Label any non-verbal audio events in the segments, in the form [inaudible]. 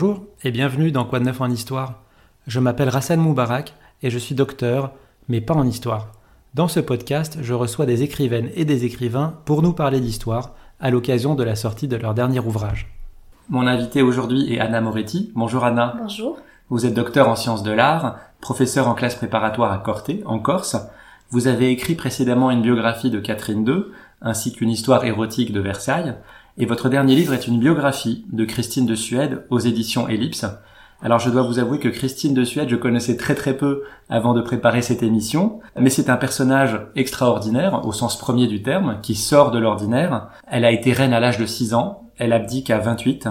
Bonjour et bienvenue dans Quoi de neuf en histoire. Je m'appelle Rassan Moubarak et je suis docteur, mais pas en histoire. Dans ce podcast, je reçois des écrivaines et des écrivains pour nous parler d'histoire à l'occasion de la sortie de leur dernier ouvrage. Mon invité aujourd'hui est Anna Moretti. Bonjour Anna. Bonjour. Vous êtes docteur en sciences de l'art, professeur en classe préparatoire à Corté, en Corse. Vous avez écrit précédemment une biographie de Catherine II, ainsi qu'une histoire érotique de Versailles. Et votre dernier livre est une biographie de Christine de Suède aux éditions Ellipse. Alors je dois vous avouer que Christine de Suède, je connaissais très très peu avant de préparer cette émission, mais c'est un personnage extraordinaire au sens premier du terme, qui sort de l'ordinaire. Elle a été reine à l'âge de 6 ans, elle abdique à 28,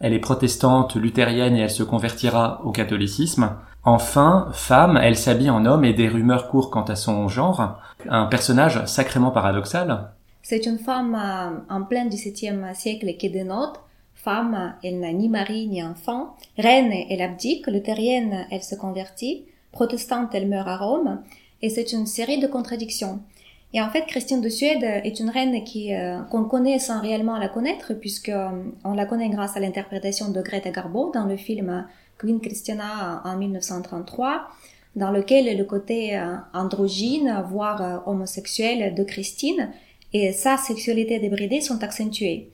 elle est protestante, luthérienne et elle se convertira au catholicisme. Enfin, femme, elle s'habille en homme et des rumeurs courent quant à son genre. Un personnage sacrément paradoxal, c'est une femme euh, en plein XVIIe siècle qui dénote. Femme, elle n'a ni mari ni enfant. Reine, elle abdique. Luthérienne, elle se convertit. Protestante, elle meurt à Rome. Et c'est une série de contradictions. Et en fait, Christine de Suède est une reine qui euh, qu'on connaît sans réellement la connaître, puisque euh, on la connaît grâce à l'interprétation de Greta Garbo dans le film Queen Christina en 1933, dans lequel le côté androgyne, voire homosexuel de Christine et sa sexualité débridée sont accentuées.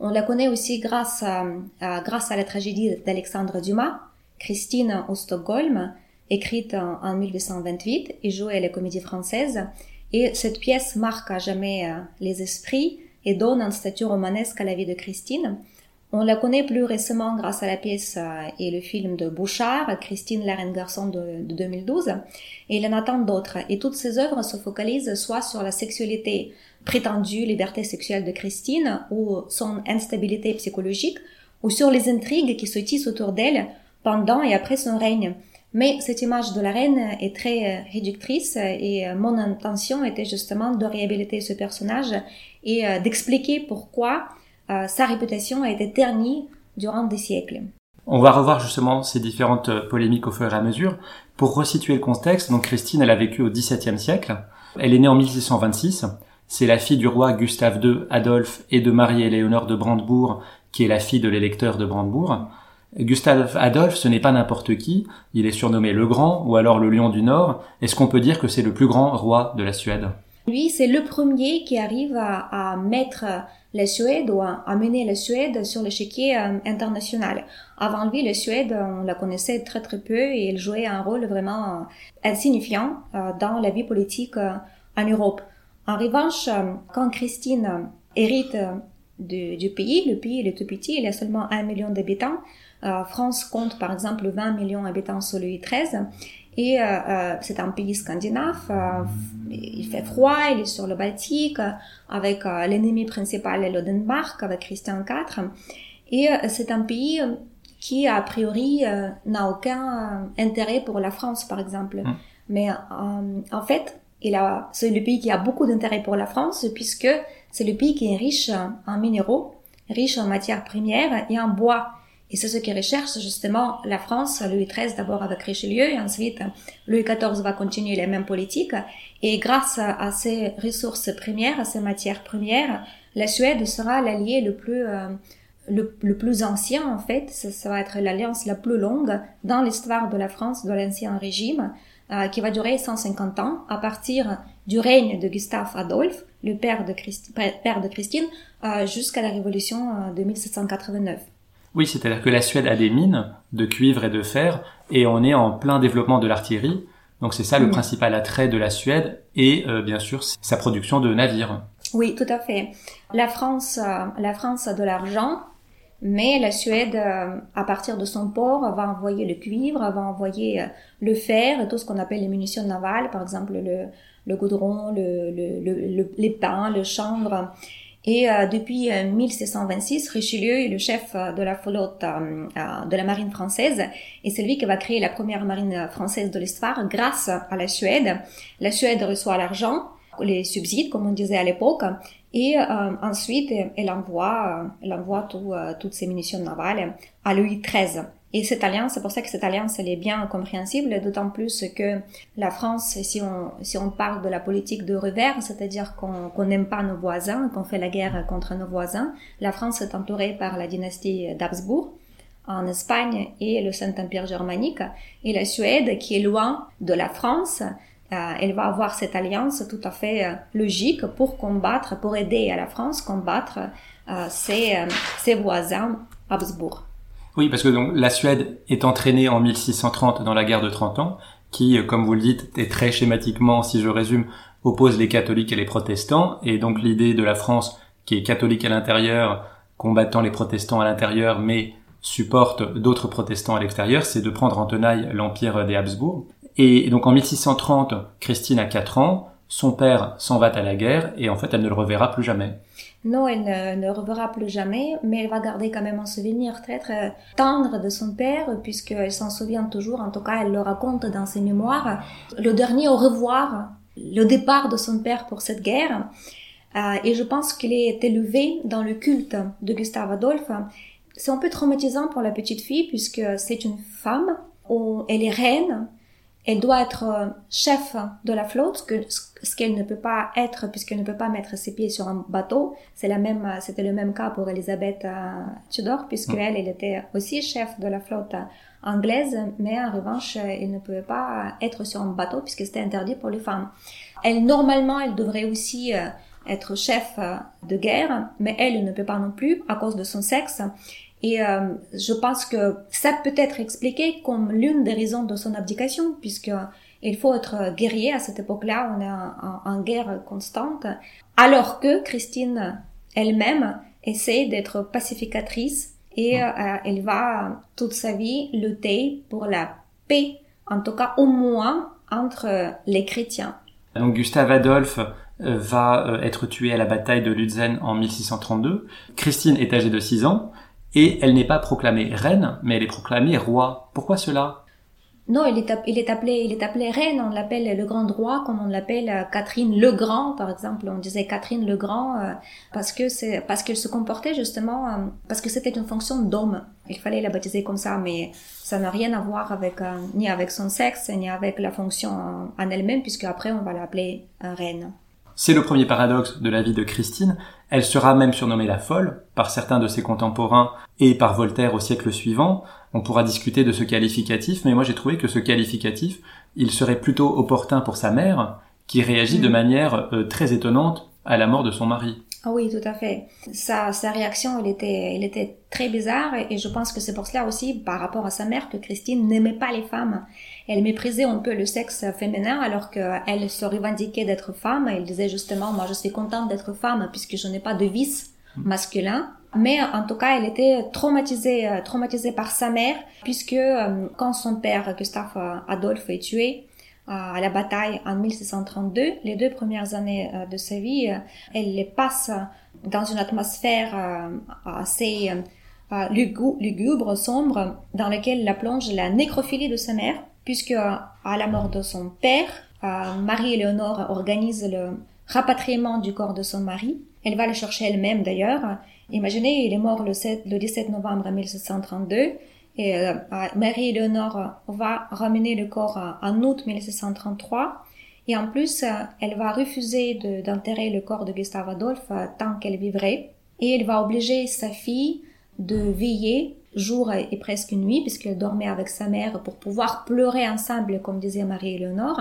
On la connaît aussi grâce à, la tragédie d'Alexandre Dumas, Christine au Stockholm, écrite en, 1828 et jouée à la comédie française. Et cette pièce marque à jamais euh, les esprits et donne un statut romanesque à la vie de Christine. On la connaît plus récemment grâce à la pièce euh, et le film de Bouchard, Christine la reine garçon de, 2012, et il en attend d'autres. Et toutes ces œuvres se focalisent soit sur la sexualité prétendue liberté sexuelle de Christine ou son instabilité psychologique, ou sur les intrigues qui se tissent autour d'elle pendant et après son règne. Mais cette image de la reine est très euh, réductrice et euh, mon intention était justement de réhabiliter ce personnage et d'expliquer pourquoi sa réputation a été ternie durant des siècles. On va revoir justement ces différentes euh, polémiques au fur et à mesure. Pour resituer le contexte, donc Christine, elle a vécu au XVIIe siècle. Elle est née en 1626. C'est la fille du roi Gustave II Adolphe et de Marie-Éléonore de Brandebourg, qui est la fille de l'électeur de Brandebourg. Gustave Adolphe, ce n'est pas n'importe qui, il est surnommé le Grand ou alors le Lion du Nord. Est-ce qu'on peut dire que c'est le plus grand roi de la Suède? Lui, c'est le premier qui arrive à, à mettre la Suède ou a amené la Suède sur l'échiquier euh, international. Avant lui, la Suède, on la connaissait très très peu et elle jouait un rôle vraiment euh, insignifiant euh, dans la vie politique en Europe. En revanche, quand Christine hérite du, pays, le pays est tout petit, il y a seulement un million d'habitants. France compte par exemple 20 millions d'habitants sous Louis XIII. Et euh, euh, c'est un pays scandinave, euh, il fait froid, il est sur le Baltique, avec l'ennemi principal le Danemark, avec Christian IV. Et c'est un pays qui, a priori, n'a aucun intérêt pour la France, par exemple. Hum. Mais en fait, c'est le pays qui a beaucoup d'intérêt pour la France, puisque c'est le pays qui est riche en minéraux, riche en matières premières et en bois. Et c'est ce qui recherche justement la France, Louis XIII d'abord avec Richelieu, et ensuite Louis XIV va continuer les mêmes politiques. Et grâce à ces ressources premières, à ces matières premières, la Suède sera l'allié le plus euh, le, plus ancien en fait. Ça, va être l'alliance la plus longue dans l'histoire de la France de l'ancien régime, euh, qui va durer 150 ans à partir du règne de Gustave Adolphe, le père de, père de Christine, euh, jusqu'à la révolution de 1789. Oui, c'est-à-dire que la Suède a des mines de cuivre et de fer, et on est en plein développement de l'artillerie. Donc c'est ça le mm. principal attrait de la Suède, et euh, bien sûr sa production de navires. Oui, tout à fait. La France, euh, la France a de l'argent, mais la Suède, euh, à partir de son port, va envoyer le cuivre, va envoyer le fer, et tout ce qu'on appelle les munitions navales, par exemple le, le goudron, le, le, les pains, le chanvre. Et euh, depuis 1626, euh, Richelieu est le chef euh, de la flotte de la marine française et c'est lui qui va créer la première marine française de l'histoire grâce à la Suède. La Suède reçoit l'argent, les subsides, comme on disait à l'époque, et ensuite elle envoie, elle envoie toutes ces munitions navales à Louis XIII. Et cette alliance, c'est pour ça que cette alliance, elle est bien compréhensible, d'autant plus que la France, si on, si on parle de la politique de revers, c'est-à-dire qu'on n'aime pas nos voisins, qu'on fait la guerre contre nos voisins, la France est entourée par la dynastie d'Habsbourg, en Espagne et le Saint-Empire germanique, et la Suède, qui est loin de la France, euh, elle va avoir cette alliance tout à fait euh, logique pour combattre, pour aider à la France combattre euh, ses, ses voisins Habsbourg. Oui, parce que donc la Suède est entraînée en 1630 dans la guerre de 30 ans, qui, comme vous le dites, est très schématiquement, si je résume, oppose les catholiques et les protestants, et donc l'idée de la France, qui est catholique à l'intérieur, combattant les protestants à l'intérieur, mais supporte d'autres protestants à l'extérieur, c'est de prendre en tenaille l'empire des Habsbourg. Et donc en 1630, Christine a 4 ans, son père s'en va à la guerre et en fait elle ne le reverra plus jamais. Non, elle ne, reverra plus jamais, mais elle va garder quand même un souvenir très très tendre de son père, puisqu'elle s'en souvient toujours, en tout cas elle le raconte dans ses mémoires, le dernier au revoir, le départ de son père pour cette guerre. Euh, et je pense qu'il est élevé dans le culte de Gustave Adolphe. C'est un peu traumatisant pour la petite fille, puisque c'est une femme, où elle est reine, elle doit être euh, chef de la flotte, ce qu'elle ne peut pas être puisqu'elle ne peut pas mettre ses pieds sur un bateau. C'est la même, euh, c'était le même cas pour Elisabeth euh, Tudor, puisque elle, elle était aussi chef de la flotte anglaise, mais en revanche, elle ne pouvait pas être sur un bateau puisque c'était interdit pour les femmes. Elle, normalement, elle devrait aussi être chef de guerre, mais elle ne peut pas non plus à cause de son sexe. Et euh, je pense que ça peut être expliqué comme l'une des raisons de son abdication, puisque il faut être guerrier à cette époque-là, on est en, guerre constante, alors que Christine elle-même essaie d'être pacificatrice et euh, elle va toute sa vie lutter pour la paix, en tout cas au moins entre les chrétiens. Donc Gustave Adolphe euh, va être tué à la bataille de Lutzen en 1632. Christine est âgée de 6 ans et elle n'est pas proclamée reine, mais elle est proclamée roi. Pourquoi cela? Non, il est, appelé, il est appelé reine. On l'appelle le grand roi, comme on l'appelle euh, Catherine le Grand, par exemple. On disait Catherine le Grand euh, parce que c'est parce qu'elle se comportait justement euh, parce que c'était une fonction d'homme. Il fallait la baptiser comme ça, mais ça n'a rien à voir avec ni avec son sexe ni avec la fonction en elle-même, puisque après on va l'appeler reine. C'est le premier paradoxe de la vie de Christine. Elle sera même surnommée la folle par certains de ses contemporains et par Voltaire au siècle suivant. On pourra discuter de ce qualificatif, mais moi j'ai trouvé que ce qualificatif, il serait plutôt opportun pour sa mère, qui réagit de mm. manière euh, très étonnante à la mort de son mari. Ah oui, tout à fait. Sa, sa réaction, elle était, elle était très bizarre et je pense que c'est pour cela aussi, par rapport à sa mère, que Christine n'aimait pas les femmes. Elle méprisait un peu le sexe féminin alors qu'elle se revendiquait d'être femme. Elle disait justement, moi je suis contente d'être femme puisque je n'ai pas de vice masculin. Mais en tout cas, elle était traumatisée, euh, traumatisée par sa mère puisque euh, quand son père, Gustave Adolphe, est tué, à la bataille en 1632. Les deux premières années euh, de sa vie, euh, elle les passe dans une atmosphère euh, assez lugubre, sombre, dans laquelle la plonge la nécrophilie de sa mère, puisque à la mort de son père, Marie-Éléonore organise le rapatriement du corps de son mari. Elle va le chercher elle-même d'ailleurs. Imaginez, il est mort le, 7, le 17 novembre 1632 et euh, Marie-Éléonore va ramener le corps en août 1633. Et en plus, euh, elle va refuser d'enterrer le corps de Gustave Adolphe euh, tant qu'elle vivrait. Et elle va obliger sa fille de veiller jour et presque nuit, puisqu'elle dormait avec sa mère pour pouvoir pleurer ensemble, comme disait Marie-Éléonore.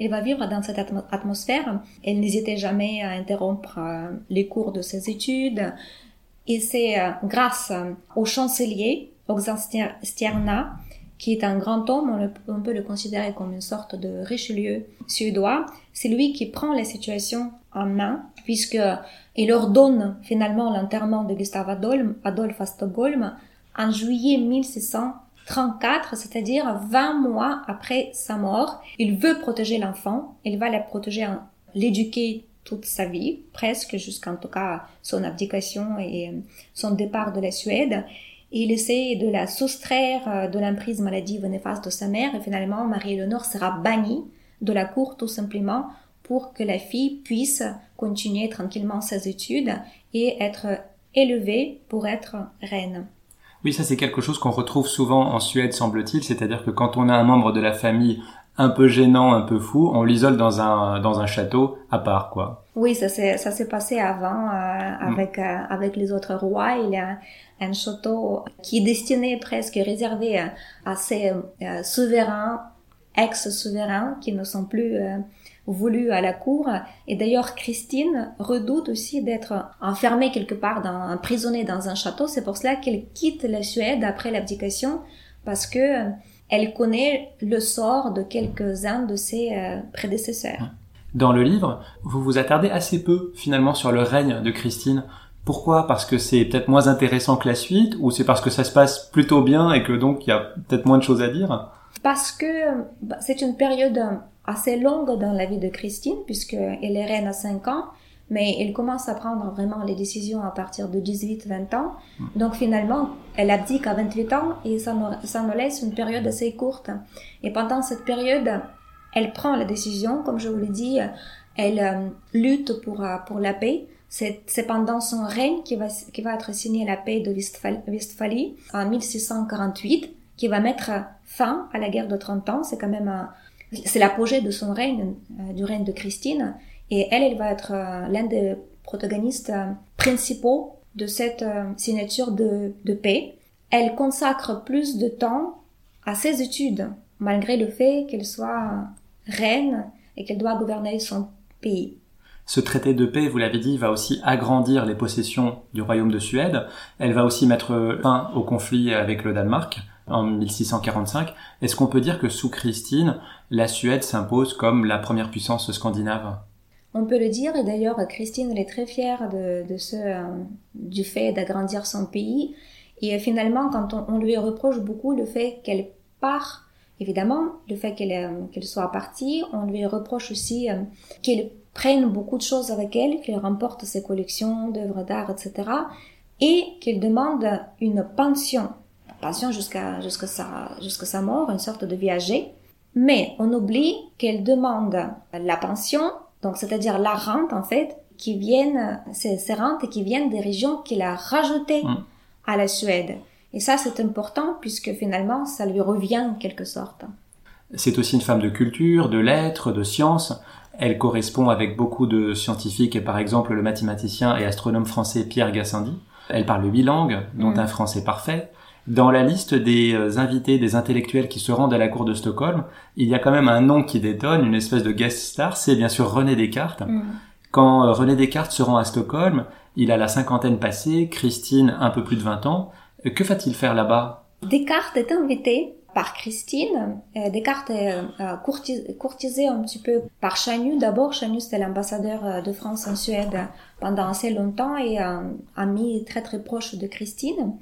Elle va vivre dans cette atmosphère. Elle n'hésitait jamais à interrompre les cours de ses études. Et c'est grâce au chancelier Stierna, qui est un grand homme, on, peut le considérer comme une sorte de Richelieu suédois. C'est lui qui prend la situation en main, puisque il ordonne finalement l'enterrement de Gustave Adolphe, Adolphe à en juillet 1634, c'est-à-dire 20 mois après sa mort. Il veut protéger l'enfant, il va la protéger, l'éduquer toute sa vie, presque jusqu'en tout cas son abdication et son départ de la Suède il essaie de la soustraire euh, de l'emprise maladive néfaste de sa mère et finalement Marie-Éléonore sera bannie de la cour tout simplement pour que la fille puisse continuer tranquillement ses études et être élevée pour être reine. Oui, ça c'est quelque chose qu'on retrouve souvent en Suède, semble-t-il, c'est-à-dire que quand on a un membre de la famille un peu gênant, un peu fou, on l'isole dans un, dans un château à part, quoi. Oui, ça s'est ça s'est passé avant euh, avec euh, avec les autres rois. Il y a un château qui est destiné presque réservé à ces souverains ex-souverains qui ne sont plus voulu à la cour. Et d'ailleurs, Christine redoute aussi d'être enfermée quelque part, dans, emprisonnée dans un château. C'est pour cela qu'elle quitte la Suède après l'abdication, parce que elle connaît le sort de quelques-uns de ses euh, prédécesseurs. Dans le livre, vous vous attardez assez peu finalement sur le règne de Christine. Pourquoi? Parce que c'est peut-être moins intéressant que la suite, ou c'est parce que ça se passe plutôt bien et que donc il y a peut-être moins de choses à dire? Parce que bah, c'est une période assez longue dans la vie de Christine, puisqu'elle est reine à 5 ans, mais elle commence à prendre vraiment les décisions à partir de 18-20 ans. Hmm. Donc finalement, elle abdique à 28 ans et ça nous, ça nous laisse une période assez courte. Et pendant cette période, elle prend la décision, comme je vous l'ai dit, elle euh, lutte pour, euh, pour la paix. C'est pendant son règne qui va, qui va être signée la paix de Westphalie en 1648, qui va mettre fin à la guerre de 30 ans. C'est quand même c'est l'apogée de son règne, euh, du règne de Christine. Et elle, elle va être euh, l'un des protagonistes euh, principaux de cette signature de, de paix. Elle consacre plus de temps à ses études, malgré le fait qu'elle soit reine et qu'elle doit gouverner son pays. Ce traité de paix, vous l'avez dit, va aussi agrandir les possessions du royaume de Suède. Elle va aussi mettre fin au conflit avec le Danemark en 1645. Est-ce qu'on peut dire que sous Christine, la Suède s'impose comme la première puissance scandinave? On peut le dire, et d'ailleurs Christine elle est très fière de, ce, euh, du fait d'agrandir son pays. Et finalement, quand on, lui reproche beaucoup le fait qu'elle part, évidemment, le fait qu'elle euh, qu'elle soit partie, on lui reproche aussi euh, qu'elle prenne beaucoup de choses avec elle, qu'elle remporte ses collections d'œuvres d'art, etc. Et qu'elle demande une pension pension jusqu'à sa, sa mort, une sorte de viager. Mais on oublie qu'elle demande la pension, donc c'est-à-dire la rente en fait, qui viennent, ces, ces rentes qui viennent des régions qu'il a rajoutées mm. à la Suède. Et ça c'est important puisque finalement ça lui revient en quelque sorte. C'est aussi une femme de culture, de lettres, de sciences. Elle correspond avec beaucoup de scientifiques et par exemple le mathématicien et astronome français Pierre Gassendi. Elle parle huit langues, dont mm. un français parfait. Dans la liste des euh, invités, des intellectuels qui se rendent à la cour de Stockholm, il y a quand même un nom qui détonne, une espèce de guest star, c'est bien sûr René Descartes. Mm. Quand euh, René Descartes se rend à Stockholm, il a la cinquantaine passée, Christine un peu plus de 20 ans. Euh, que va-t-il faire là-bas? Descartes est invité par Christine. Descartes est courtisé un petit peu par Chanu. D'abord, Chanu c'était l'ambassadeur de France en Suède pendant assez longtemps et un ami très très proche de Christine.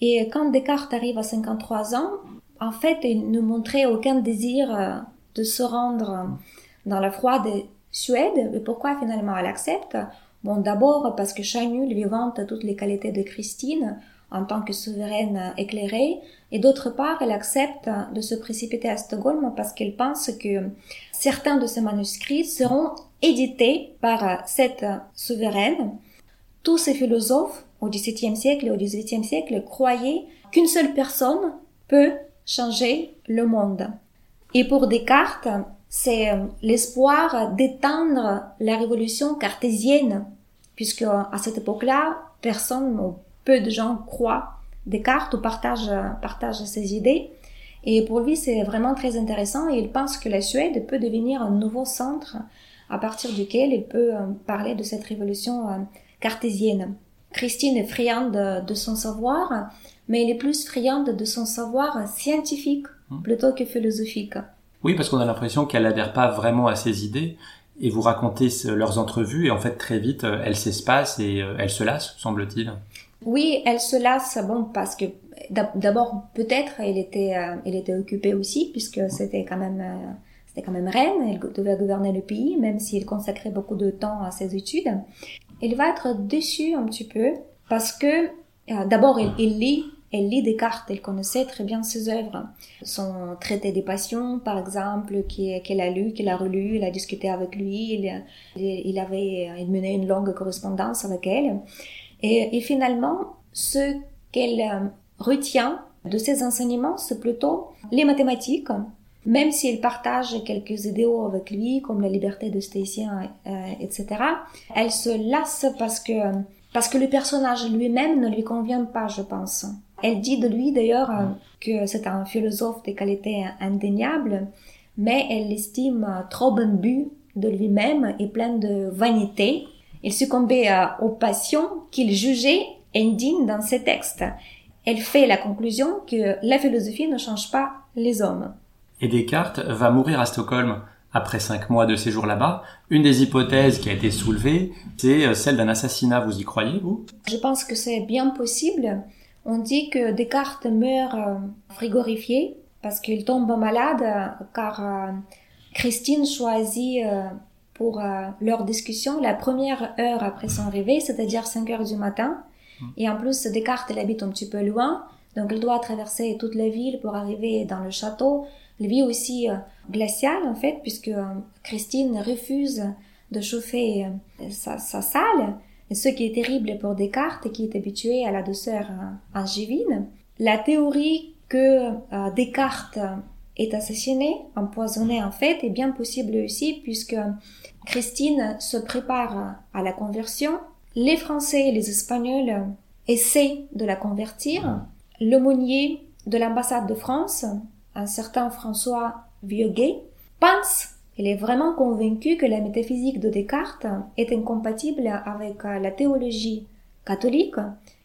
Et quand Descartes arrive à 53 ans, en fait, il ne montrait aucun désir euh, de se rendre dans la froide Suède. Et pourquoi finalement elle accepte? Bon, d'abord parce que Chagnu lui vante toutes les qualités de Christine en tant que souveraine éclairée, et d'autre part, elle accepte de se précipiter à Stockholm parce qu'elle pense que certains de ses manuscrits seront édités par cette souveraine. Tous ces philosophes au XVIIe siècle et au XVIIIe siècle croyaient qu'une seule personne peut changer le monde. Et pour Descartes, c'est l'espoir d'éteindre la révolution cartésienne, puisque à cette époque-là, personne peu de gens croient Descartes ou partagent, partagent ses idées. Et pour lui, c'est vraiment très intéressant et il pense que la Suède peut devenir un nouveau centre à partir duquel il peut euh, parler de cette révolution euh, cartésienne. Christine est friande de, son savoir, mais elle est plus friande de son savoir scientifique hmm. plutôt que philosophique. Oui, parce qu'on a l'impression qu'elle n'adhère pas vraiment à ses idées. Et vous racontez leurs entrevues et en fait très vite euh, elle s'espace et euh, elle se lasse, semble-t-il. Oui, elle se lasse, bon, parce que d'abord peut-être elle était, euh, elle était occupée aussi puisque c'était quand même, c'était quand même reine, elle devait gouverner le pays, même si elle consacrait beaucoup de temps à ses études il va être déçu un petit peu parce que euh, d'abord il, lit elle lit Descartes, elle connaissait très bien ses œuvres. Son traité des passions, par exemple, qu'elle a lu, qu'elle a relu, il a discuté avec lui, il, il avait il menait une longue correspondance avec elle. Et, et finalement, ce qu'elle euh, retient de ses enseignements, c'est plutôt les mathématiques, même si elle partage quelques idéaux avec lui, comme la liberté de Stécien, euh, etc., elle se lasse parce que, parce que le personnage lui-même ne lui convient pas, je pense. Elle dit de lui d'ailleurs euh, que c'est un philosophe de qualité indéniable, mais elle l'estime trop imbu de lui-même et plein de vanité. Il succombait euh, aux passions qu'il jugeait indignes dans ses textes. Elle fait la conclusion que la philosophie ne change pas les hommes. Et Descartes va mourir à Stockholm après cinq mois de séjour là-bas. Une des hypothèses qui a été soulevée, c'est euh, celle d'un assassinat. Vous y croyez, vous? Je pense que c'est bien possible. On dit que Descartes meurt euh, frigorifié parce qu'il tombe malade car Christine choisit pour leur discussion la première heure après son réveil, c'est-à-dire 5 heures du matin. Mmh. Et en plus, Descartes, il habite un petit peu loin, donc il doit traverser toute la ville pour arriver dans le château la vie aussi euh, glaciale en fait, puisque euh, Christine refuse de chauffer euh, sa, salle, ce qui est terrible pour Descartes qui est habitué à la douceur angivine. La théorie que Descartes est assassiné, empoisonné en fait, est bien possible aussi puisque Christine se prépare à la conversion. Les Français et les Espagnols essaient de la convertir. L'aumônier de l'ambassade de France un certain François Vieuguet, pense, il est vraiment convaincu que la métaphysique de Descartes est incompatible avec la théologie catholique,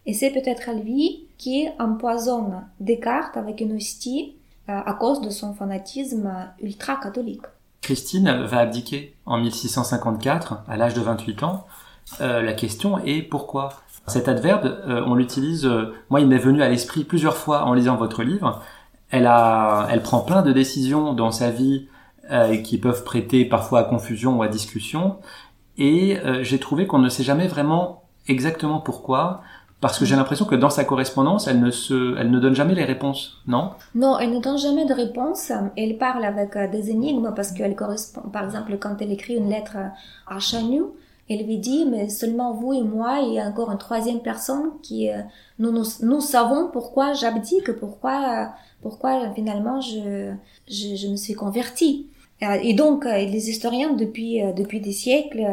et c'est peut-être lui qui empoisonne Descartes avec une hostie euh, à cause de son fanatisme ultra-catholique. Christine va abdiquer en 1654, à l'âge de 28 ans. Euh, la question est pourquoi? Cet adverbe, on l'utilise, moi il m'est venu à l'esprit plusieurs fois en lisant votre livre, elle a, elle prend plein de décisions dans sa vie euh, qui peuvent prêter parfois à confusion ou à discussion. Et euh, j'ai trouvé qu'on ne sait jamais vraiment exactement pourquoi, parce que j'ai l'impression que dans sa correspondance, elle ne se, elle ne donne jamais les réponses, non? Non, elle ne donne jamais de réponses. Elle parle avec euh, des énigmes parce qu'elle correspond, par exemple, quand elle écrit une lettre à Chanu, elle lui dit, mais seulement vous et moi et encore une troisième personne qui, nous, nous, nous savons pourquoi j'abdique, pourquoi pourquoi finalement je, je, me suis convertie. Euh, et donc, euh, les historiens, depuis, euh, depuis des siècles,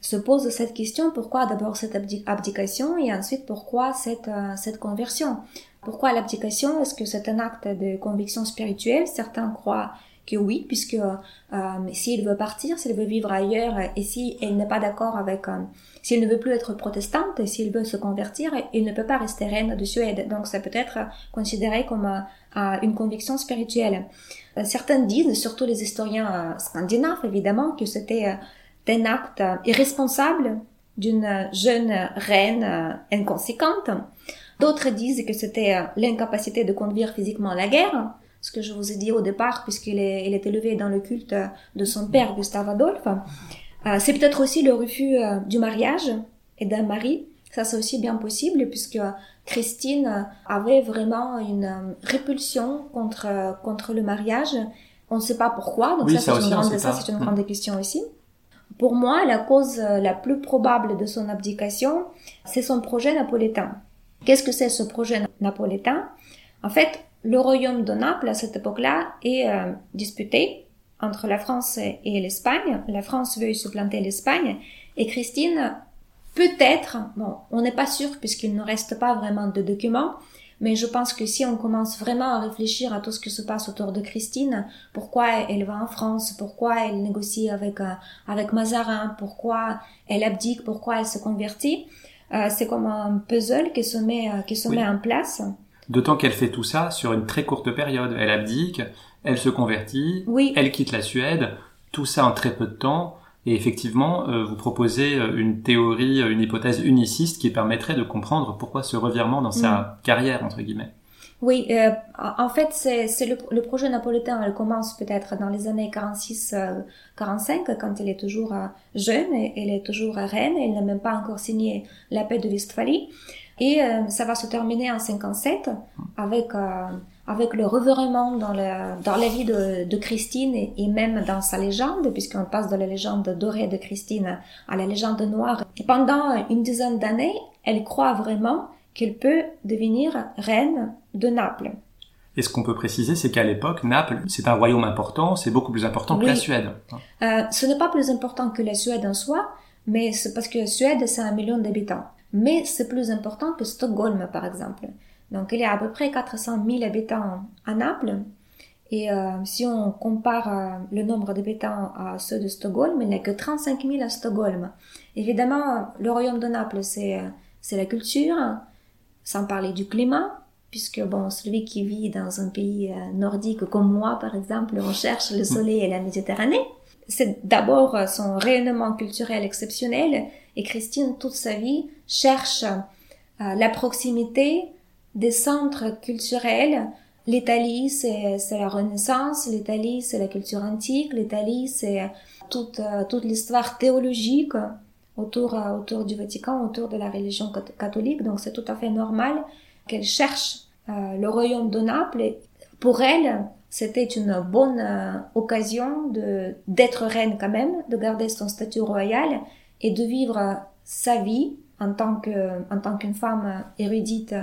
se posent cette question, pourquoi d'abord cette abdication et ensuite pourquoi cette, cette conversion? Pourquoi l'abdication? Est-ce que c'est un acte de conviction spirituelle? Certains croient que oui, puisque euh, s'il veut partir, s'il veut vivre ailleurs, et si elle n'est pas d'accord avec, euh, s'il ne veut plus être protestante, et s'il veut se convertir, il ne peut pas rester reine de Suède. Donc ça peut être considéré comme euh, une conviction spirituelle. Euh, certains disent, surtout les historiens scandinaves évidemment, que c'était un acte irresponsable d'une jeune reine inconséquente. D'autres disent que c'était l'incapacité de conduire physiquement la guerre ce que je vous ai dit au départ, puisqu'il est, il est élevé dans le culte de son père, Gustave Adolphe. Euh, c'est peut-être aussi le refus euh, du mariage et d'un mari. Ça, c'est aussi bien possible, puisque Christine avait vraiment une euh, répulsion contre, contre le mariage. On ne sait pas pourquoi, donc ça, c'est une, grande, ça, c'est une grande question aussi. Pour moi, la cause la plus probable de son abdication, c'est son projet napolitain. Qu'est-ce que c'est ce projet napolitain En fait, le royaume de Naples à cette époque-là est euh, disputé entre la France et l'Espagne. La France veut supplanter l'Espagne et Christine, peut-être, bon, on n'est pas sûr puisqu'il ne reste pas vraiment de documents, mais je pense que si on commence vraiment à réfléchir à tout ce qui se passe autour de Christine, pourquoi elle va en France, pourquoi elle négocie avec euh, avec Mazarin, pourquoi elle abdique, pourquoi elle se convertit, euh, c'est comme un puzzle qui se met qui se met en place. D'autant qu'elle fait tout ça sur une très courte période. Elle abdique, elle se convertit, oui. elle quitte la Suède, tout ça en très peu de temps. Et effectivement, euh, vous proposez euh, une théorie, euh, une hypothèse uniciste qui permettrait de comprendre pourquoi ce revirement dans sa mm. carrière, entre guillemets. Oui, euh, en fait, c'est le, le, projet napolitain. Elle commence peut-être dans les années 46-45, quand elle est toujours jeune, elle est toujours reine, elle n'a même pas encore signé la paix de Westphalie. Et euh, ça va se terminer en 57 avec avec le revirement dans, le, dans la vie de, de Christine et, même dans sa légende, puisqu'on passe de la légende dorée de Christine à la légende noire. Et pendant une dizaine d'années, elle croit vraiment qu'elle peut devenir reine de Naples. Et ce qu'on peut préciser, c'est qu'à l'époque, Naples, c'est un royaume important, c'est beaucoup plus important que la Suède. Euh, ce n'est pas plus important que la Suède en soi, mais c'est parce que la Suède, c'est un million d'habitants. Mais c'est plus important que Stockholm, par exemple. Donc, il y a à peu près 400 000 habitants à Naples. Et euh, si on compare euh, le nombre d'habitants à ceux de Stockholm, il n'y a que 35 000 à Stockholm. Évidemment, le royaume de Naples, c'est, c'est la culture, sans parler du climat, puisque bon, celui qui vit dans un pays euh, nordique comme moi, par exemple, on cherche le soleil et la Méditerranée. C'est d'abord son rayonnement culturel exceptionnel, et Christine, toute sa vie, cherche la proximité des centres culturels L'Italie, c'est, la Renaissance, l'Italie, c'est la culture antique, l'Italie, c'est toute, euh, toute l'histoire théologique autour, euh, autour du Vatican, autour de la religion catholique. Donc c'est tout à fait normal qu'elle cherche euh, le royaume de Naples. Pour elle, c'était une bonne occasion de, d'être reine quand même, de garder son statut royal et de vivre sa vie en tant que, en tant qu'une femme érudite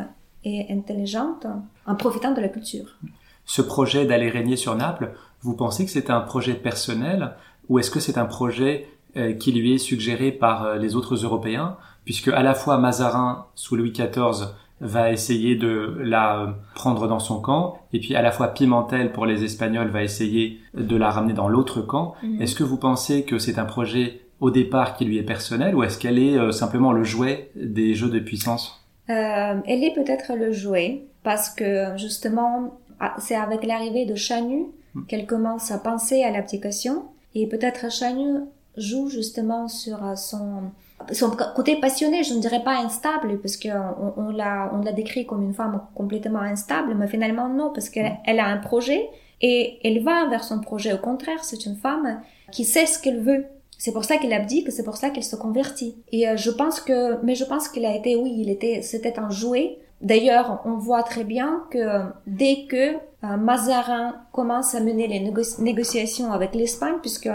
et intelligente en profitant de la culture. Ce projet d'aller régner sur Naples, vous pensez que c'est un projet personnel ou est-ce que c'est un projet euh, qui lui est suggéré par euh, les autres Européens? Puisque à la fois Mazarin sous Louis XIV va essayer de la euh, prendre dans son camp, et puis à la fois Pimentel pour les Espagnols va essayer de la ramener dans l'autre camp. Mhm. Est-ce que vous pensez que c'est un projet au départ qui lui est personnel, ou est-ce qu'elle est simplement le jouet des jeux de puissance? Euh, elle est peut-être le jouet parce que justement ah, c'est avec l'arrivée de Chanu hmm. qu'elle commence à penser à l'abdication et peut-être Chanu joue justement sur euh, son son côté passionné, je ne dirais pas instable, parce qu'on on, l'a, on l'a décrit comme une femme complètement instable, mais finalement non, parce qu'elle elle a un projet et elle va vers son projet. Au contraire, c'est une femme qui sait ce qu'elle veut. C'est pour ça qu'il abdique, c'est pour ça qu'il se convertit. Et euh, je pense que, mais je pense qu'il a été, oui, il était, c'était un jouet. D'ailleurs, on voit très bien que dès que euh, Mazarin commence à mener les négociations avec l'Espagne, puisque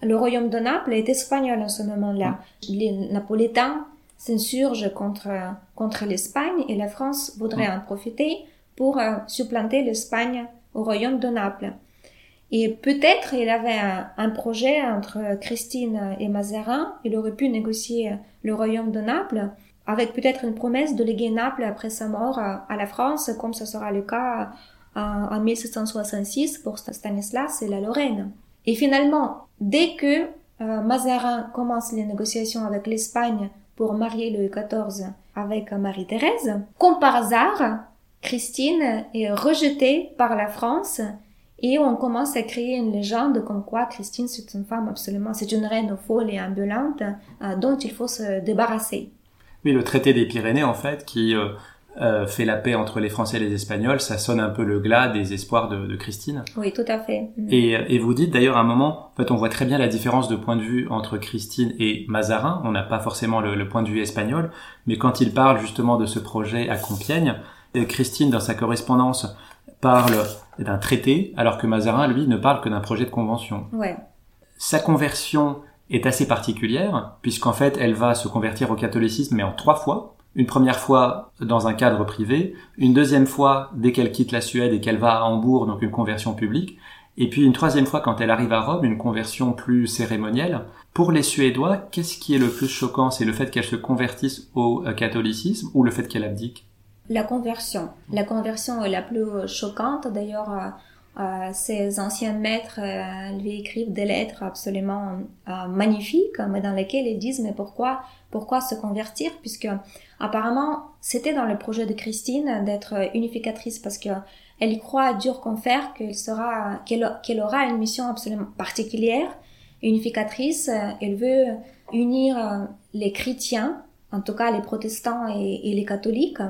le royaume de Naples est espagnol en ce moment-là, les Napolitains s'insurgent contre contre l'Espagne et la France voudrait en profiter pour euh, supplanter l'Espagne au royaume de Naples. Et peut-être il avait un, projet entre Christine et Mazarin. Il aurait pu négocier le royaume de Naples avec peut-être une promesse de léguer Naples après sa mort à, la France, comme ce sera le cas en, 1766 pour Stanislas et la Lorraine. Et finalement, dès que euh, Mazarin commence les négociations avec l'Espagne pour marier Louis XIV avec Marie-Thérèse, comme par hasard, Christine est rejetée par la France et on commence à créer une légende comme quoi Christine, c'est une femme absolument, c'est une reine folle et ambulante euh, dont il faut se débarrasser. Oui, le traité des Pyrénées, en fait, qui euh, euh, fait la paix entre les Français et les Espagnols, ça sonne un peu le glas des espoirs de, de Christine. Oui, tout à fait. Mm. Et, et, vous dites d'ailleurs à un moment, en fait, on voit très bien la différence de point de vue entre Christine et Mazarin. On n'a pas forcément le, le, point de vue espagnol, mais quand il parle justement de ce projet à Compiègne, Christine, dans sa correspondance, parle d'un traité, alors que Mazarin, lui, ne parle que d'un projet de convention. Ouais. Sa conversion est assez particulière, puisqu'en fait, elle va se convertir au catholicisme, mais en trois fois. Une première fois dans un cadre privé, une deuxième fois dès qu'elle quitte la Suède et qu'elle va à Hambourg, donc une conversion publique, et puis une troisième fois quand elle arrive à Rome, une conversion plus cérémonielle. Pour les Suédois, qu'est-ce qui est le plus choquant? C'est le fait qu'elle se convertisse au catholicisme ou le fait qu'elle abdique? La conversion. La conversion est la plus choquante. D'ailleurs, euh, euh, ses anciens maîtres euh, lui écrivent des lettres absolument magnifiques, mais dans lesquelles ils disent mais pourquoi pourquoi se convertir? Puisque apparemment c'était dans le projet de Christine d'être unificatrice parce que elle y croit dur fer qu'elle sera qu'elle aura une mission absolument particulière unificatrice elle veut unir les chrétiens en tout cas les protestants et les catholiques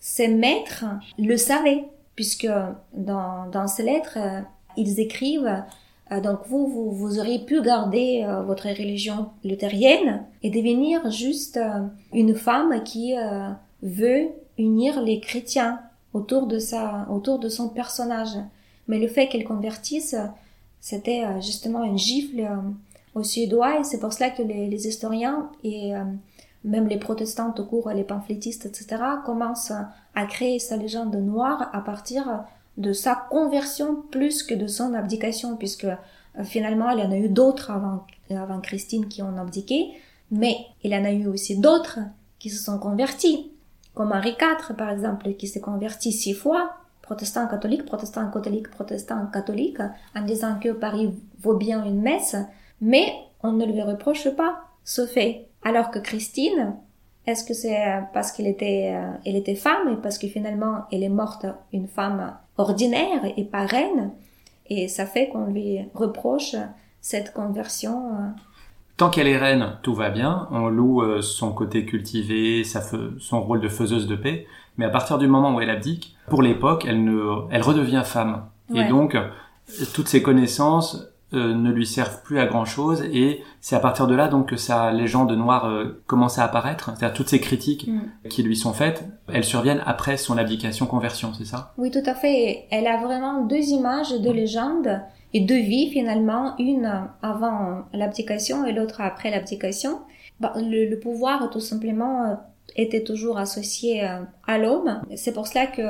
ces maîtres le savaient, puisque dans, dans ces lettres, euh, ils écrivent euh, donc vous, vous, vous auriez pu garder euh, votre religion luthérienne et devenir juste une femme qui veut unir les chrétiens autour de sa, autour de son personnage. Mais le fait qu'elle convertisse, c'était justement une gifle aux Suédois et c'est pour cela que les, les historiens et même les protestants au cours, les pamphlétistes, etc., commencent à créer sa légende noire à partir de sa conversion plus que de son abdication, puisque euh, finalement, il y en a eu d'autres avant, avant Christine qui ont abdiqué, mais il y en a eu aussi d'autres qui se sont convertis, comme Henri IV, par exemple, qui s'est converti six fois, protestant catholique, protestant catholique, protestant catholique, en disant que Paris vaut bien une messe, mais on ne lui reproche pas ce fait. Alors que Christine, est-ce que c'est parce qu'elle était, euh, elle était femme et parce que finalement elle est morte une femme ordinaire et pas reine et ça fait qu'on lui reproche cette conversion. Euh. Tant qu'elle est reine, tout va bien. On loue euh, son côté cultivé, son rôle de faiseuse de paix. Mais à partir du moment où elle abdique, pour l'époque, elle ne, elle redevient femme. Et donc, toutes ses connaissances euh, ne lui servent plus à grand chose et c'est à partir de là donc que sa légende noire euh, commence à apparaître. C'est-à-dire toutes ces critiques mm. qui lui sont faites elles surviennent après son abdication conversion c'est ça? Oui tout à fait. Elle a vraiment deux images de légende et deux vies finalement. Une avant l'abdication et l'autre après l'abdication bah, le, pouvoir tout simplement euh, était toujours associé à l'homme. C'est pour cela que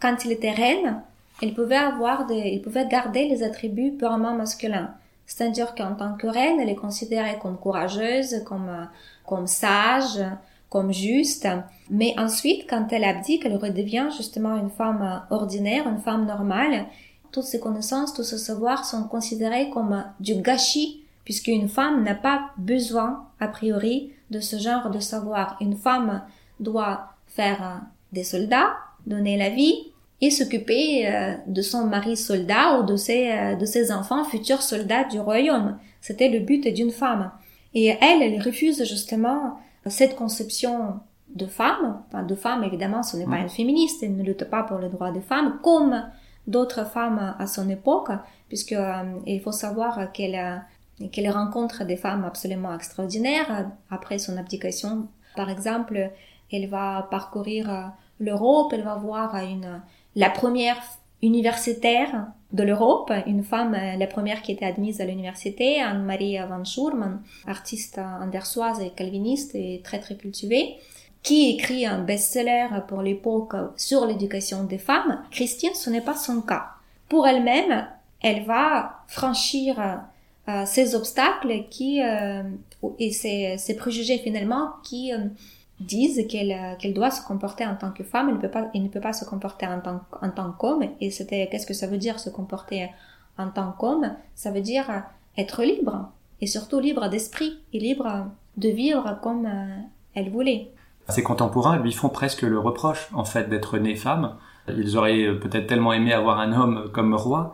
quand il était reine il pouvait avoir des, il pouvait garder les attributs purement masculins. C'est-à-dire qu'en tant que reine, elle est considérée comme courageuse, comme, comme sage, comme juste. Mais ensuite, quand elle abdique, elle redevient justement une femme ordinaire, une femme normale. Toutes ses connaissances, tous ses savoirs sont considérés comme du gâchis, puisqu'une femme n'a pas besoin, a priori, de ce genre de savoir. Une femme doit faire des soldats, donner la vie, et s'occuper euh, de son mari soldat ou de ses, euh, de ses enfants futurs soldats du royaume. C'était le but d'une femme. Et elle, elle refuse justement cette conception de femme. Enfin, de femme, évidemment, ce n'est pas une féministe, elle ne lutte pas pour les droits des femmes, comme d'autres femmes à son époque, puisque euh, il faut savoir qu'elle qu'elle rencontre des femmes absolument extraordinaires après son abdication. Par exemple, elle va parcourir l'Europe, elle va voir une la première universitaire de l'Europe, une femme, euh, la première qui était admise à l'université, Anne-Marie van Schurman, artiste andersoise et calviniste et très très cultivée, qui écrit un best-seller pour l'époque sur l'éducation des femmes. Christine, ce n'est pas son cas. Pour elle-même, elle va franchir euh, ces obstacles qui euh, et ces, ces, préjugés finalement qui disent qu'elle euh, qu'elle doit se comporter en tant que femme, elle ne peut pas, elle ne peut pas se comporter en tant, en tant qu'homme. Et c'était, qu'est-ce que ça veut dire se comporter en tant qu'homme? Ça veut dire être libre, et surtout libre d'esprit, et libre de vivre comme euh, elle voulait. Ses contemporains lui font presque le reproche, en fait, d'être née femme. Ils auraient peut-être tellement aimé avoir un homme comme roi.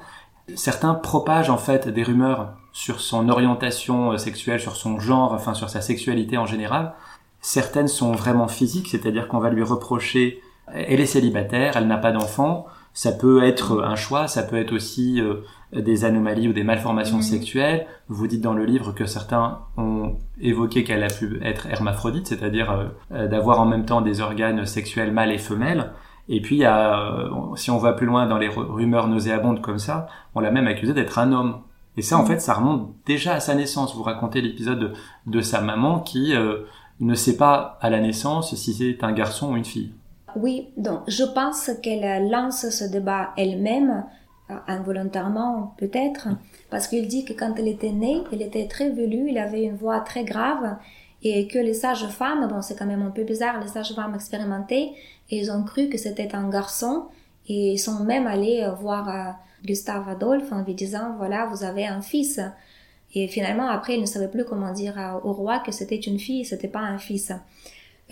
Certains propagent en fait des rumeurs sur son orientation sexuelle, sur son genre, enfin sur sa sexualité en général, Certaines sont vraiment physiques, c'est-à-dire qu'on va lui reprocher, elle est célibataire, elle n'a pas d'enfant. Ça peut être un choix, ça peut être aussi euh, des anomalies ou des malformations mhm. sexuelles. Vous dites dans le livre que certains ont évoqué qu'elle a pu être hermaphrodite, c'est-à-dire euh, euh, d'avoir en même temps des organes sexuels mâles et femelles. Et puis, il y a, si on va plus loin dans les rumeurs nauséabondes comme ça, on l'a même accusé d'être un homme. Et ça, en mhm. fait, ça remonte déjà à sa naissance. Vous racontez l'épisode de, de, sa maman qui ne sait pas à la naissance si c'est un garçon ou une fille. Oui, donc je pense qu'elle lance ce débat elle-même, euh, involontairement peut-être, parce qu'il dit que quand elle était née, elle était très velue, il avait une voix très grave, et que les sages-femmes, bon c'est quand même un peu bizarre, les sages-femmes expérimentées, ils ont cru que c'était un garçon, et ils sont même allés voir euh, Gustave Adolphe en lui disant, voilà, vous avez un fils. Et finalement, après, il ne savait plus comment dire au roi que c'était une fille, c'était pas un fils.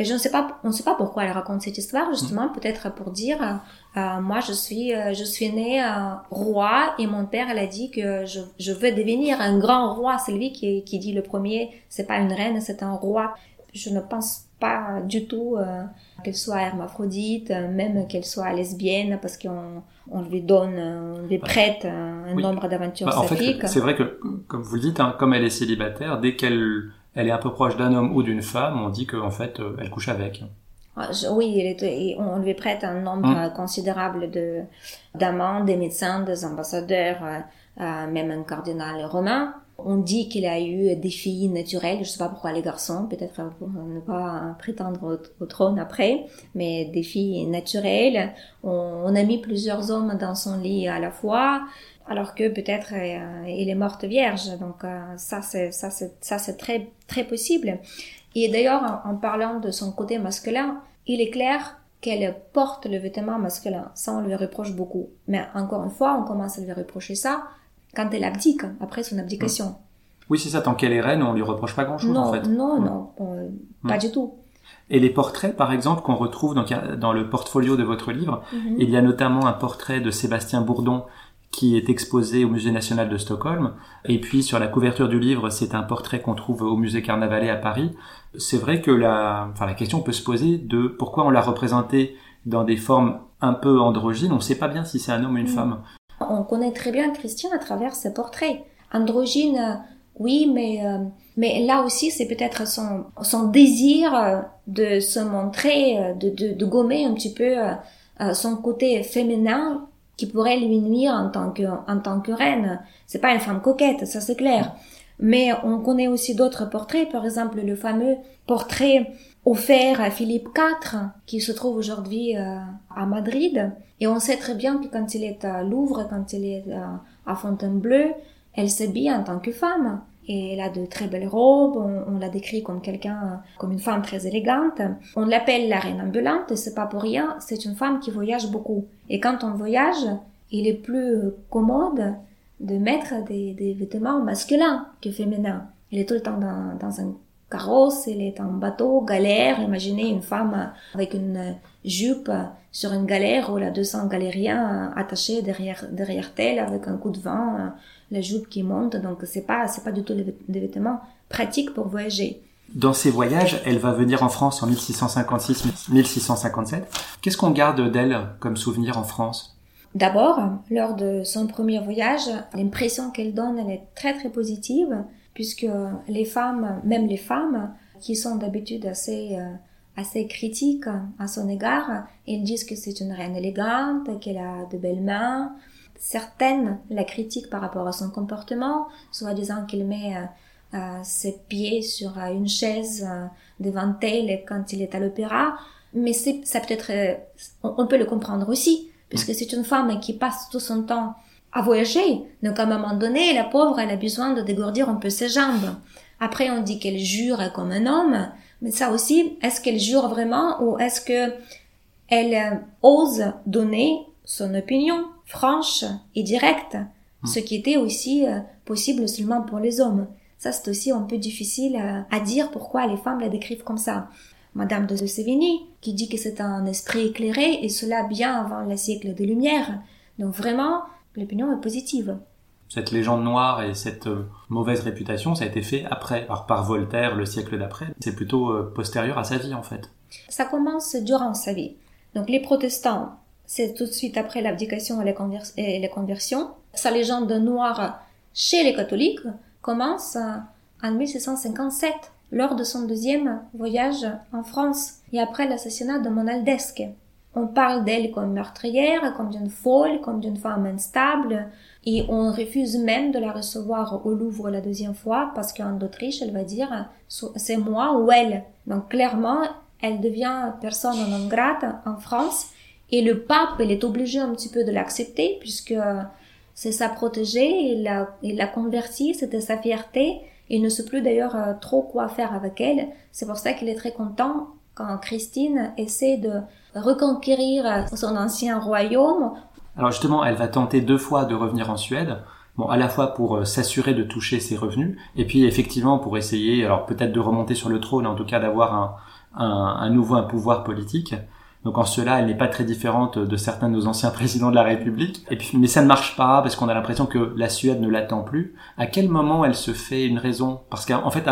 Et je ne sais pas, on ne sait pas pourquoi elle raconte cette histoire, justement, mm. peut-être pour dire, euh, moi, je suis, euh, je suis née euh, roi et mon père, elle a dit que je, je veux devenir un grand roi. C'est lui qui, qui dit le premier, c'est pas une reine, c'est un roi. Je ne pense pas du tout euh, qu'elle soit hermaphrodite, même qu'elle soit lesbienne, parce qu'on on lui donne, on lui prête un nombre d'aventures bah, en Fait, c'est vrai que, comme vous le dites, hein, comme elle est célibataire, dès qu'elle elle est un peu proche d'un homme ou d'une femme, on dit qu'en fait, euh, elle couche avec. Ah, oui, on lui prête un nombre hum. considérable de d'amants, des médecins, des ambassadeurs, euh, même un cardinal romain. On dit qu'il a eu des filles naturelles, je sais pas pourquoi les garçons, peut-être pour ne pas prétendre au, trône après, mais des filles naturelles. On, a mis plusieurs hommes dans son lit à la fois, alors que peut-être euh, il est morte vierge. Donc euh, ça c'est très possible. Et d'ailleurs en, parlant de son côté masculin, il est clair qu'elle porte le vêtement masculin. Ça, on lui reproche beaucoup. Mais encore une fois, on commence à lui reprocher ça quand elle abdique, après son abdication. Oui, c'est ça. Tant qu'elle est reine, on lui reproche pas grand-chose, en fait. Non, non, pas du tout. Et les portraits, par exemple, qu'on retrouve dans, dans, le portfolio de votre livre, mhm. il y a notamment un portrait de Sébastien Bourdon qui est exposé au Musée national de Stockholm. Et puis sur la couverture du livre, c'est un portrait qu'on trouve au Musée Carnavalet à Paris. C'est vrai que la, enfin, la question peut se poser de pourquoi on l'a représenté dans des formes un peu androgynes. On ne sait pas bien si c'est un homme ou une mm. femme. On connaît très bien Christian à travers ses portraits. Androgyne, euh, oui, mais euh, mais là aussi c'est peut-être son son désir euh, de se montrer, de de, de gommer un petit peu son côté féminin qui pourrait lui nuire en tant que en tant que reine. C'est pas une femme coquette, ça c'est clair. Mais on connaît aussi d'autres portraits, par exemple le fameux portrait offert à Philippe IV, qui se trouve aujourd'hui euh, à Madrid. Et on sait très bien que quand il est à Louvre, quand il est euh, à Fontainebleau, elle s'habille en tant que femme. Et elle a de très belles robes, on, la décrit comme quelqu'un, comme une femme très élégante. On l'appelle la reine ambulante, c'est pas pour rien, c'est une femme qui voyage beaucoup. Et quand on voyage, il est plus commode de mettre des, vêtements masculins que féminins. Il est tout le temps dans, dans un carrosse, il est en bateau, galère. Imaginez une femme avec une jupe sur une galère où il a 200 galériens attachés derrière, derrière elle avec un coup de vent, la jupe qui monte. Donc c'est pas, c'est pas du tout des vêtements pratiques pour voyager. Dans ses voyages, elle va venir en France en 1656-1657. Qu'est-ce qu'on garde d'elle comme souvenir en France? D'abord, lors de son premier voyage, l'impression qu'elle donne, elle est très très positive, puisque les femmes, même les femmes, qui sont d'habitude assez euh, assez critiques à son égard, elles disent que c'est une reine élégante, qu'elle a de belles mains. Certaines la critiquent par rapport à son comportement, soit disant qu'elle met euh, euh, ses pieds sur une chaise devant elle quand il est à l'opéra. Mais c'est ça peut être, on peut le comprendre aussi puisque c'est une femme qui passe tout son temps à voyager. Donc à un moment donné, la pauvre, elle a besoin de dégourdir un peu ses jambes. Après, on dit qu'elle jure comme un homme, mais ça aussi, est-ce qu'elle jure vraiment ou est-ce que elle euh, ose donner son opinion franche et directe, hmm. ce qui était aussi euh, possible seulement pour les hommes. Ça, c'est aussi un peu difficile à, à dire pourquoi les femmes la décrivent comme ça. Madame de Sévigny, qui dit que c'est un esprit éclairé, et cela bien avant le siècle des Lumières. Donc vraiment, l'opinion est positive. Cette légende noire et cette euh, mauvaise réputation, ça a été fait après, par, par Voltaire le siècle d'après. C'est plutôt euh, postérieur à sa vie en fait. Ça commence durant sa vie. Donc les protestants, c'est tout de suite après l'abdication et, et les conversions. Sa légende noire chez les catholiques commence en 1657 lors de son deuxième voyage en France et après l'assassinat de Monaldesque. On parle d'elle comme meurtrière, comme d'une folle, comme d'une femme instable, et on refuse même de la recevoir au Louvre la deuxième fois parce qu'en Autriche, elle va dire c'est moi ou elle. Donc clairement, elle devient personne non grata en France et le pape, il est obligé un petit peu de l'accepter puisque c'est sa protégée, il l'a, il l'a convertie, c'était sa fierté il ne sait plus d'ailleurs euh, trop quoi faire avec elle. C'est pour ça qu'il est très content quand Christine essaie de reconquérir euh, son ancien royaume. Alors justement, elle va tenter deux fois de revenir en Suède. Bon, à la fois pour euh, s'assurer de toucher ses revenus, et puis effectivement pour essayer, alors peut-être de remonter sur le trône, en tout cas d'avoir un, nouveau un pouvoir politique. Donc en cela, elle n'est pas très différente de certains de nos anciens [laughs] présidents de la République. Mais ça ne marche pas parce qu'on a l'impression que la Suède ne l'attend plus. À quel moment elle se fait une raison? Parce qu'en fait,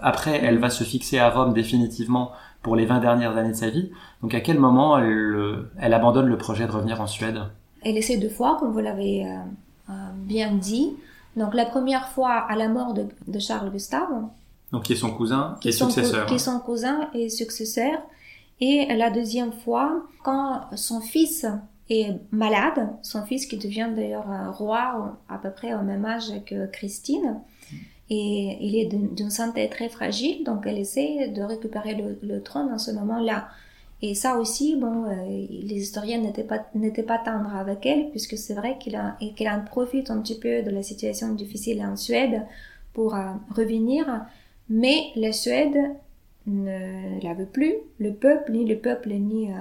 après, elle va se fixer à Rome définitivement pour les 20 dernières années de sa vie. Donc à quel moment elle, elle abandonne le projet de revenir en Suède? Elle essaie deux fois, comme vous l'avez euh, euh, bien dit. Donc la première fois à la mort de, de Charles Gustave. Donc qui est son cousin, qui, est successeur. Qui est son cousin et successeur. Et la deuxième fois, quand son fils est malade, son fils qui devient d'ailleurs roi à peu près au même âge que Christine, et il est d'une santé très fragile, donc elle essaie de récupérer le, trône en ce moment-là. Et ça aussi, bon, euh, les historiens n'étaient pas n'étaient pas tendres avec elle, puisque c'est vrai qu'il a qu'il en profite un petit peu de la situation difficile en Suède pour euh, revenir, mais la Suède ne la veut plus, le peuple, ni le peuple, ni euh,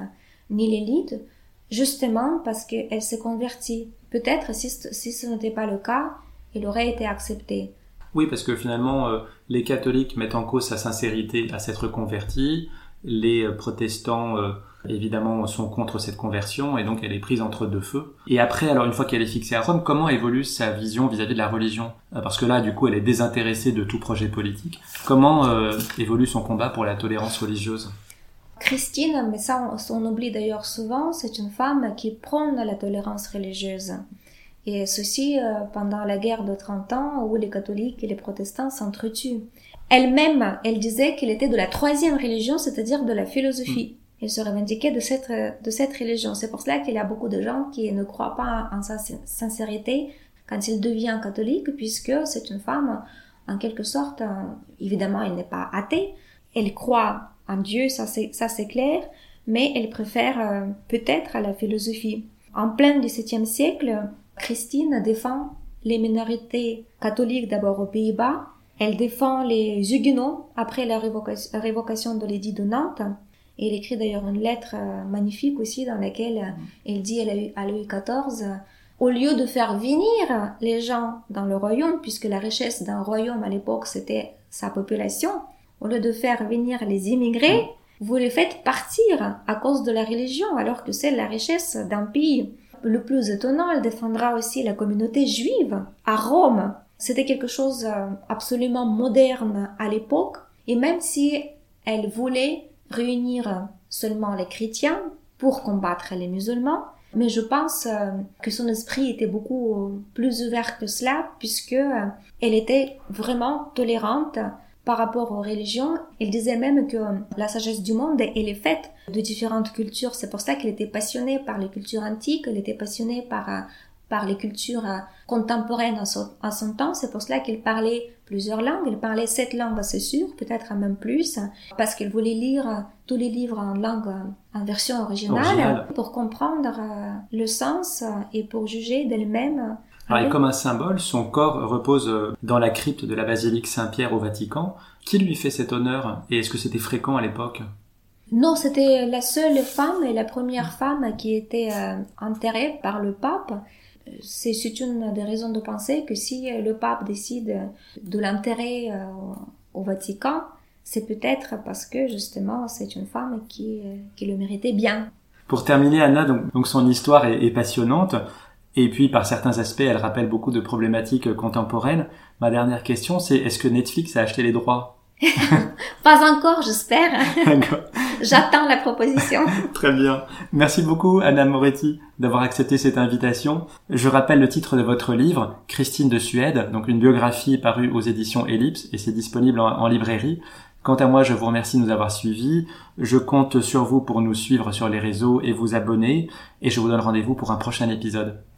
l'élite, justement parce qu'elle s'est convertie. Peut-être si, si ce n'était pas le cas, elle aurait été acceptée. Oui, parce que finalement, euh, les catholiques mettent en cause sa sincérité à s'être converti. Les euh, protestants, euh, évidemment, sont contre cette conversion et donc elle est prise entre deux feux. Et après, alors une fois qu'elle est fixée à Rome, comment évolue sa vision vis-à-vis de la religion? Parce que là, du coup, elle est désintéressée de tout projet politique. Comment évolue son combat pour la tolérance religieuse? Christine, mais ça on, oublie d'ailleurs souvent, c'est une femme qui prône la tolérance religieuse. Et ceci euh, pendant la guerre de 30 ans où les catholiques et les protestants s'entretuent. Elle-même, elle disait qu'elle était de la troisième religion, c'est-à-dire de la philosophie. Elle se revendiquait de cette, de cette religion. C'est pour cela qu'il y a beaucoup de gens qui ne croient pas en sa sincérité quand il devient catholique, puisque c'est une femme, en quelque sorte, euh, évidemment, elle n'est pas athée. Elle croit en Dieu, ça c'est clair, mais elle préfère euh, peut-être à la philosophie. En plein XVIIe siècle, Christine défend les minorités catholiques d'abord aux Pays-Bas. Elle défend les Huguenots après la révocation de l'édit de Nantes. Et elle écrit d'ailleurs une lettre euh, magnifique aussi dans laquelle euh, elle dit à Louis XIV, au lieu de faire venir les gens dans le royaume, puisque la richesse d'un royaume à l'époque c'était sa population, au lieu de faire venir les immigrés, vous les faites partir à cause de la religion, alors que c'est la richesse d'un pays le plus étonnant, elle défendra aussi la communauté juive à Rome. C'était quelque chose euh, absolument moderne à l'époque. Et même si elle voulait réunir seulement les chrétiens pour combattre les musulmans, mais je pense euh, que son esprit était beaucoup plus ouvert que cela puisque euh, elle était vraiment tolérante par rapport aux religions. Il disait même que la sagesse du monde, elle est faite de différentes cultures. C'est pour ça qu'il était passionné par les cultures antiques, il était passionné par, par les cultures contemporaines à son, temps. C'est pour cela qu'il parlait plusieurs langues. Il parlait sept langues, c'est sûr, peut-être même plus, parce qu'il voulait lire tous les livres en langue, en version originale, pour comprendre euh, le sens et pour juger d'elle-même et comme un symbole, son corps repose euh, dans la crypte de la basilique Saint-Pierre au Vatican. Qui lui fait cet honneur et est-ce que c'était fréquent à l'époque? Non, c'était la seule femme et la première femme qui était euh, enterrée par le pape. C'est une des raisons de penser que si le pape décide de l'enterrer euh, au Vatican, c'est peut-être parce que justement c'est une femme qui, qui le méritait bien. Pour terminer, Anna, donc, donc son histoire est, est passionnante. Et puis, par certains aspects, elle rappelle beaucoup de problématiques contemporaines. Ma dernière question, c'est est-ce que Netflix a acheté les droits? [laughs] Pas encore, j'espère. [laughs] J'attends la proposition. [laughs] Très bien. Merci beaucoup, Anna Moretti, d'avoir accepté cette invitation. Je rappelle le titre de votre livre, Christine de Suède, donc une biographie parue aux éditions Ellipse, et c'est disponible en librairie. Quant à moi, je vous remercie de nous avoir suivis. Je compte sur vous pour nous suivre sur les réseaux et vous abonner. Et je vous donne rendez-vous pour un prochain épisode.